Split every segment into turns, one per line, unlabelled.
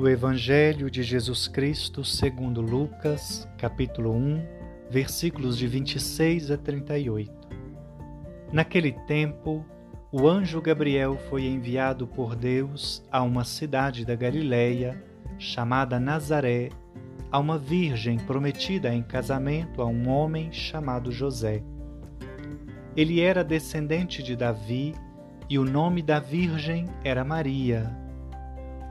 do Evangelho de Jesus Cristo segundo Lucas, capítulo 1, versículos de 26 a 38. Naquele tempo, o anjo Gabriel foi enviado por Deus a uma cidade da Galileia, chamada Nazaré, a uma virgem prometida em casamento a um homem chamado José. Ele era descendente de Davi e o nome da virgem era Maria.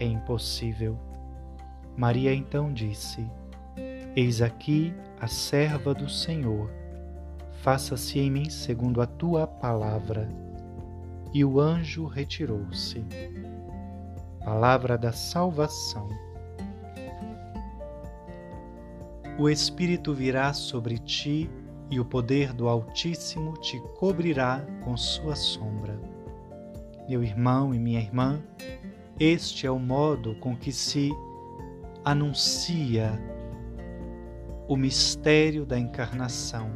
é impossível. Maria então disse: Eis aqui a serva do Senhor, faça-se em mim segundo a tua palavra. E o anjo retirou-se. Palavra da salvação. O Espírito virá sobre ti e o poder do Altíssimo te cobrirá com sua sombra. Meu irmão e minha irmã, este é o modo com que se anuncia o mistério da encarnação.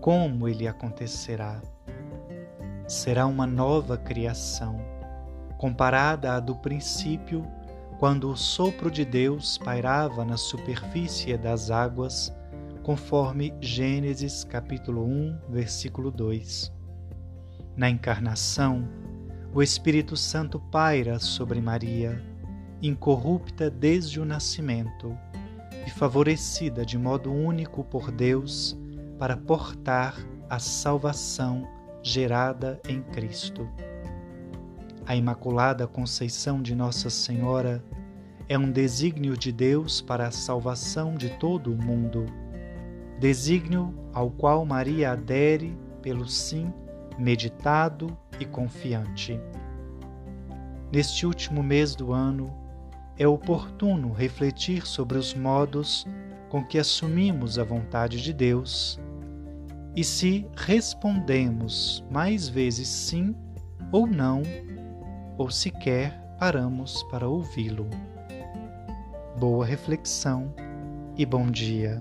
Como ele acontecerá? Será uma nova criação, comparada à do princípio, quando o sopro de Deus pairava na superfície das águas, conforme Gênesis capítulo 1, versículo 2. Na encarnação, o Espírito Santo paira sobre Maria, incorrupta desde o nascimento e favorecida de modo único por Deus para portar a salvação gerada em Cristo. A Imaculada Conceição de Nossa Senhora é um desígnio de Deus para a salvação de todo o mundo, desígnio ao qual Maria adere pelo sim meditado e confiante. Neste último mês do ano, é oportuno refletir sobre os modos com que assumimos a vontade de Deus e se respondemos mais vezes sim ou não, ou sequer paramos para ouvi-lo. Boa reflexão e bom dia.